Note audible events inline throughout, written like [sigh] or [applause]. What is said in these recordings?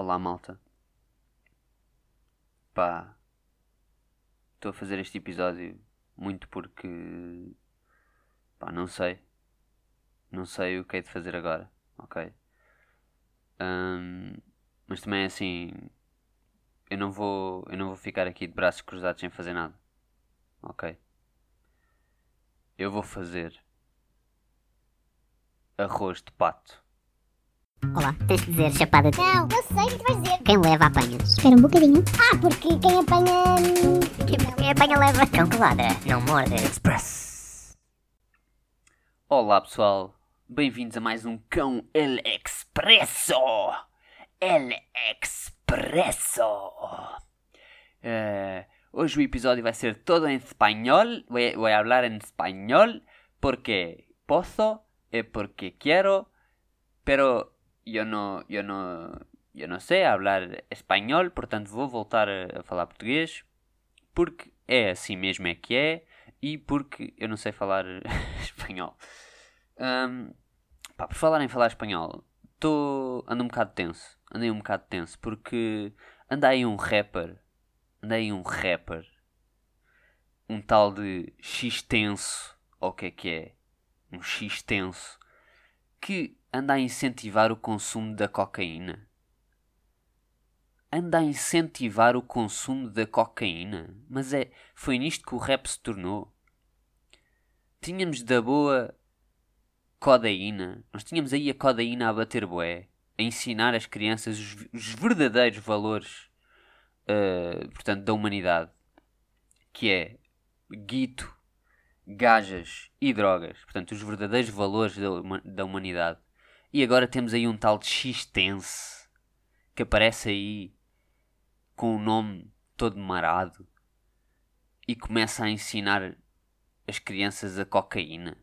Olá, malta. Pá, estou a fazer este episódio muito porque. Pá, não sei. Não sei o que é de fazer agora, ok? Ahm, mas também é assim. Eu não vou. Eu não vou ficar aqui de braços cruzados sem fazer nada, ok? Eu vou fazer arroz de pato. Olá, tens de dizer chapada de... Não, eu sei o que tu vais dizer. Quem leva apanha. Espera um bocadinho. Ah, porque quem apanha. hum, Quem apanha leva. Cão que ladra, não morde. Olá pessoal, bem-vindos a mais um Cão El Expresso! El Expresso! Eh, hoje o episódio vai ser todo em espanhol, voy, voy a hablar en español porque posso e porque quiero, pero eu não, eu não, eu não sei hablar espanhol, portanto vou voltar a, falar português porque é assim mesmo é que é e porque eu não sei falar [laughs] espanhol. Ahm, pá, por falar em falar espanhol, tô, ando um bocado tenso. Andei um bocado tenso porque anda aí um rapper, anda aí um rapper, um tal de X tenso, ou o que é que é? Um X tenso, que anda a incentivar o consumo da cocaína. Anda a incentivar o consumo da cocaína. Mas é, foi nisto que o rap se tornou. Tínhamos da boa codeína. Nós tínhamos aí a codeína a bater boé, a ensinar às crianças os, os verdadeiros valores, eh, portanto, da humanidade, que é guito, gajas e drogas, portanto, os verdadeiros valores da, da humanidade. E agora temos aí um tal de X-Tense, que aparece aí com o nome todo marado e começa a ensinar as crianças a cocaína.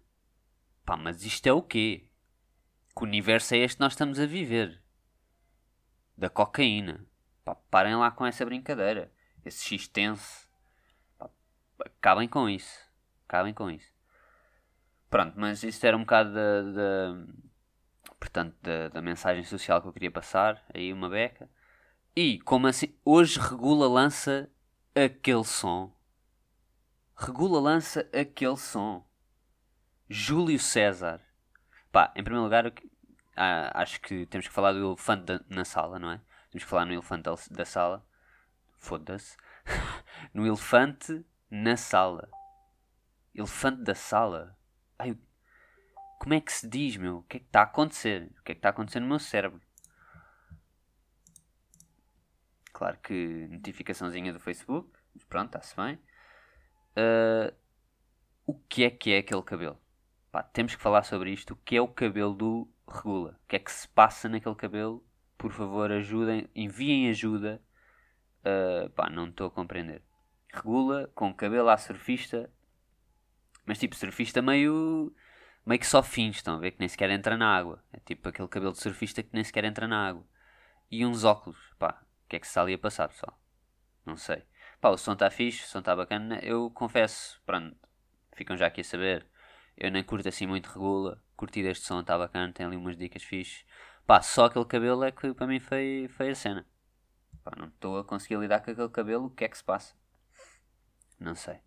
Pá, mas isto é o quê? Que universo é este que nós estamos a viver? Da cocaína. Pá, parem lá com essa brincadeira. Esse X tense. Pá, acabem com isso. Acabem com isso. Pronto, mas isso era um bocado da, da- portanto, da, da mensagem social que eu queria passar. Aí uma beca. E, como assim, hoje Regula lança aquele som. Regula lança aquele som. Júlio César. Pá, em primeiro lugar, ah, acho que temos que falar do elefante da- na sala, não é? Temos que falar no elefante da, da sala. Foda-se. [laughs] no elefante na sala. Elefante da sala. Ai, como é que se diz, meu? O que é que está a acontecer? O que é que está a acontecer no meu cérebro? Claro que notificaçãozinha do Facebook. Pronto, está-se bem. Ah, o que é que é aquele cabelo? Pá, temos que falar sobre isto. O que é o cabelo do Regula? O que é que se passa naquele cabelo? Por favor, ajudem, enviem ajuda. Ah, pá, não estou a compreender. Regula com cabelo à surfista, mas tipo surfista meio. Meio que só fins, estão a ver? Que nem sequer entra na água. É tipo aquele cabelo de surfista que nem sequer entra na água. E uns óculos, pá, o que é que se está ali a passar, pessoal? Não sei. Pá, o som está fixe, o som está bacana. Eu confesso, pronto, ficam já aqui a saber. Eu nem curto assim muito regula. Curti deste som, está bacana, tem ali umas dicas fixes. Pá, só aquele cabelo é que para mim foi, foi a cena. Pá, não estou a conseguir lidar com aquele cabelo, o que é que se passa? Não sei.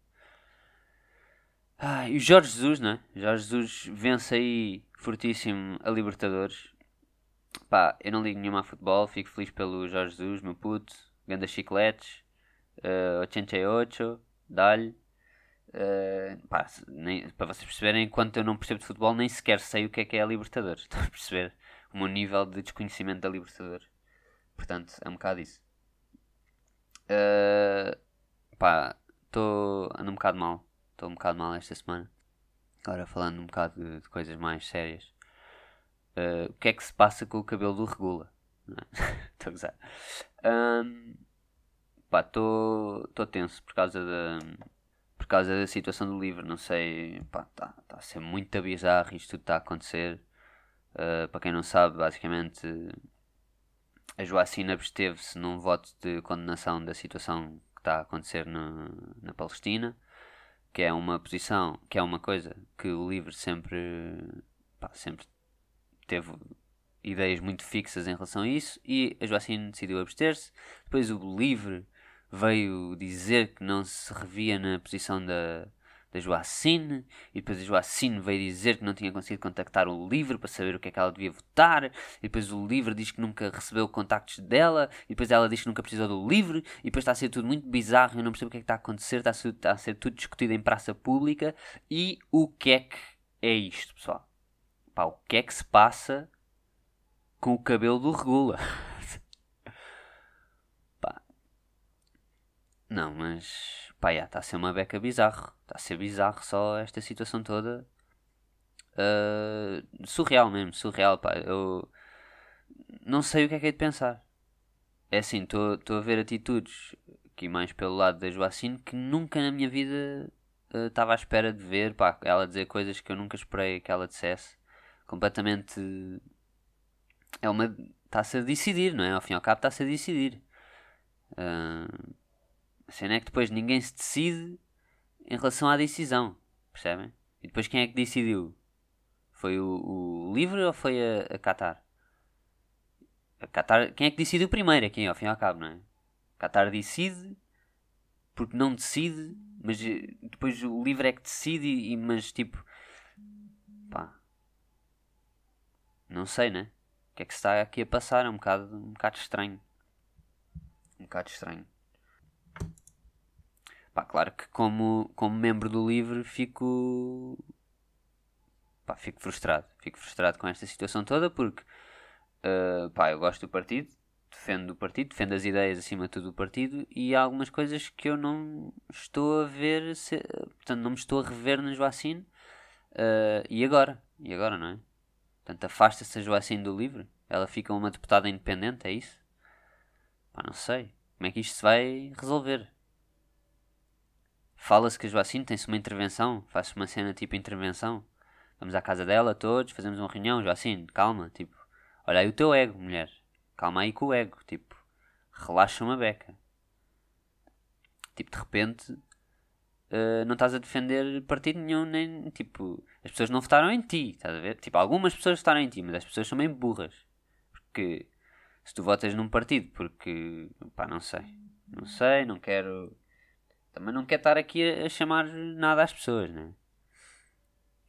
Ah, e o Jorge Jesus, não é? Jorge Jesus vence aí fortíssimo a Libertadores. Pá, eu não ligo nenhuma a futebol, fico feliz pelo Jorge Jesus, meu puto. Ganda chicletes. Uh, 88, dá-lhe. Uh, pá, para vocês perceberem, enquanto eu não percebo de futebol, nem sequer sei o que é que é a Libertadores. [laughs] Estão a perceber o meu nível de desconhecimento da Libertadores. Portanto, é um bocado isso. Uh, pá, estou ando um bocado mal. Estou um bocado mal esta semana. Agora falando um bocado de, de coisas mais sérias. Uh, o que é que se passa com o cabelo do Regula? É? [laughs] Estou a gozar. Estou tenso por causa da por causa da situação do livro. Não sei, está tá a ser muito bizarro isto tudo está a acontecer. Uh, para quem não sabe, basicamente a Joacina absteve-se num voto de condenação da situação que está a acontecer no- na Palestina, que é uma posição, que é uma coisa que o livro sempre, pá, sempre teve ideias muito fixas em relação a isso e a Joacine decidiu abster-se. Depois o Livre veio dizer que não se revia na posição da, da Joacine e depois a Joacine veio dizer que não tinha conseguido contactar o Livre para saber o que é que ela devia votar e depois o Livre diz que nunca recebeu contactos dela e depois ela diz que nunca precisou do Livre e depois está a ser tudo muito bizarro eu não percebo o que é que está a acontecer está a ser, está a ser tudo discutido em praça pública e o que é que é isto pessoal Pá, o que é que se passa com o cabelo do Regula? [laughs] Pá. Não, mas. Pá, está a ser uma beca bizarro. Está a ser bizarro só esta situação toda. Uh, surreal mesmo, surreal, pá. Eu não sei o que é que é de pensar. É assim, estou a ver atitudes aqui mais pelo lado da Joacine que nunca na minha vida estava uh, à espera de ver. Pá, ela dizer coisas que eu nunca esperei que ela dissesse. Completamente é uma. Está-se a decidir, não é? Ao fim e ao cabo está-se a decidir. Uh, a cena é que depois ninguém se decide em relação à decisão. Percebem? E depois quem é que decidiu? Foi o, o Livre ou foi a, a Qatar? A Qatar? Quem é que decidiu primeiro aqui, ao fim e ao cabo, não é? Qatar decide porque não decide, mas eh, depois o Livre é que decide, e, mas tipo. Pá. Não sei, né? que é que se está aqui a passar? É um bocado, um bocado estranho. Um bocado estranho. Pá, claro que como, como membro do LIVRE fico. Pá, fico frustrado. Fico frustrado com esta situação toda porque. Uh, pá, eu gosto do partido. Defendo o partido, defendo as ideias acima de tudo do partido e há algumas coisas que eu não estou a ver, se, portanto, não me estou a rever na Joacine. Uh, e agora? E agora, não é? Portanto, afasta-se a Joacine do livre? Ela fica uma deputada independente, é isso? Pá, não sei. Como é que isto se vai resolver? Fala-se que a Joacine tem-se uma intervenção, faz-se uma cena tipo intervenção. Vamos à casa dela todos, fazemos uma reunião, Joacine, calma, tipo, olha aí o teu ego, mulher. Calma aí com o ego, tipo, relaxa uma beca. Tipo, de repente, uh, não estás a defender partido nenhum, nem, tipo, as pessoas não votaram em ti, estás a ver? Tipo, algumas pessoas votaram em ti, mas as pessoas são meio burras. Porque se tu votas num partido, porque, pá, não sei. Não sei, não quero. Também não quero estar aqui a, chamar nada às pessoas, né?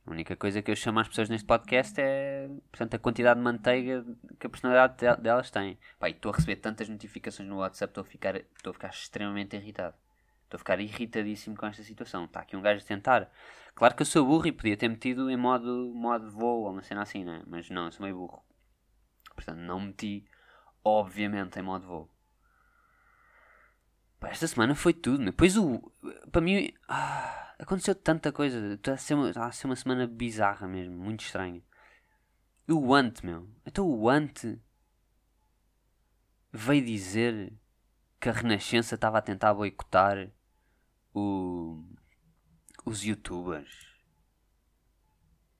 A única coisa que eu chamo às pessoas neste podcast é, portanto, a quantidade de manteiga que a personalidade delas tem. Pá, estou a receber tantas notificações no WhatsApp, estou a ficar, estou a ficar extremamente irritado. Estou a ficar irritadíssimo com esta situação. Está aqui um gajo a tentar. Claro que eu sou burro e podia ter metido em modo, modo voo ou uma cena assim, né? Mas não, eu sou meio burro. Portanto, não meti, obviamente, em modo voo. Pá, esta semana foi tudo. Depois o. Para mim. Ah, aconteceu tanta coisa. Está a, ser uma, está a ser uma semana bizarra mesmo. Muito estranha. O Ant, meu. Então o Ant. Veio dizer que a Renascença estava a tentar boicotar o, os youtubers.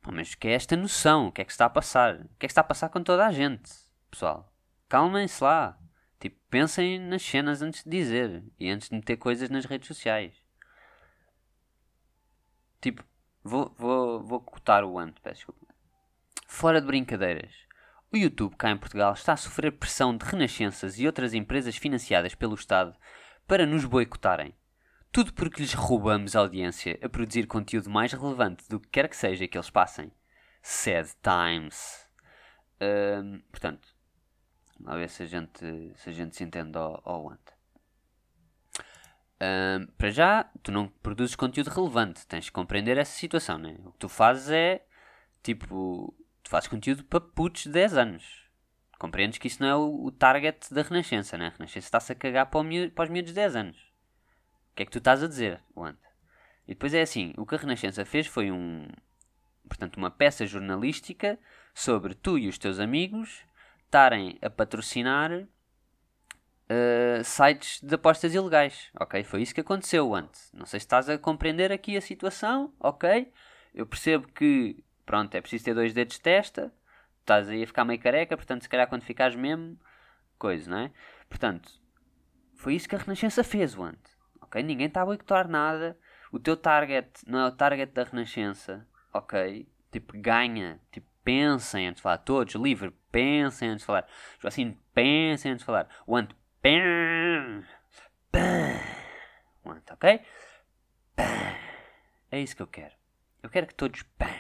Pô, mas que é esta noção? O que é que está a passar? O que é que está a passar com toda a gente? Pessoal, calmem-se lá. Tipo, pensem nas cenas antes de dizer e antes de meter coisas nas redes sociais. Tipo, vou, vou, vou cotar o ante, peço desculpa. Fora de brincadeiras. O YouTube cá em Portugal está a sofrer pressão de renascenças e outras empresas financiadas pelo Estado para nos boicotarem. Tudo porque lhes roubamos audiência a produzir conteúdo mais relevante do que quer que seja que eles passem. Sad times. Portanto, a ver se a gente se, a gente se entende ao ante. Um, para já, tu não produzes conteúdo relevante. Tens de compreender essa situação, né? O que tu fazes é tipo. Tu fazes conteúdo para putos de 10 anos. Compreendes que isso não é o, o target da Renascença, né? A Renascença está-se a cagar para, o, para os miúdos de 10 anos. O que é que tu estás a dizer, Wanda? E depois é assim, o que a Renascença fez foi um, portanto, uma peça jornalística sobre tu e os teus amigos estarem a patrocinar uh, sites de apostas ilegais, ok? Foi isso que aconteceu antes. Não sei se estás a compreender aqui a situação, ok? Eu percebo que, pronto, é preciso ter dois dedos de testa, estás aí a ficar meio careca, portanto, se calhar quando ficares mesmo, coisa, não é? Portanto, foi isso que a Renascença fez, antes ok? Ninguém está a boicotar nada. O teu target não é o target da Renascença, ok? Tipo, ganha. Tipo, pensem antes de falar. Todos, livre, pensem antes de falar. Assim, pensem antes de falar. Want, pen, pen. Want, ok? Pen. É isso que eu quero. Eu quero que todos pen.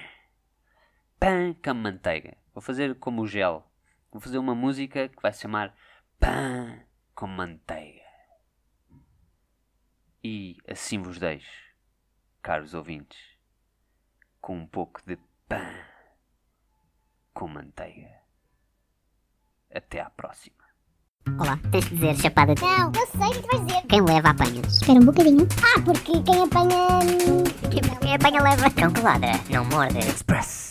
Pen com manteiga. Vou fazer como o gel. Vou fazer uma música que vai se chamar Pan com manteiga. E assim vos deixo, caros ouvintes, com um pouco de pão com manteiga. Até à próxima. Olá, tens de dizer chapada de... Não, eu sei o que tu vais dizer. Quem leva apanha. Espera um bocadinho. Ah, porque quem apanha. Quem apanha leva. Cão que ladra, não morde. Express!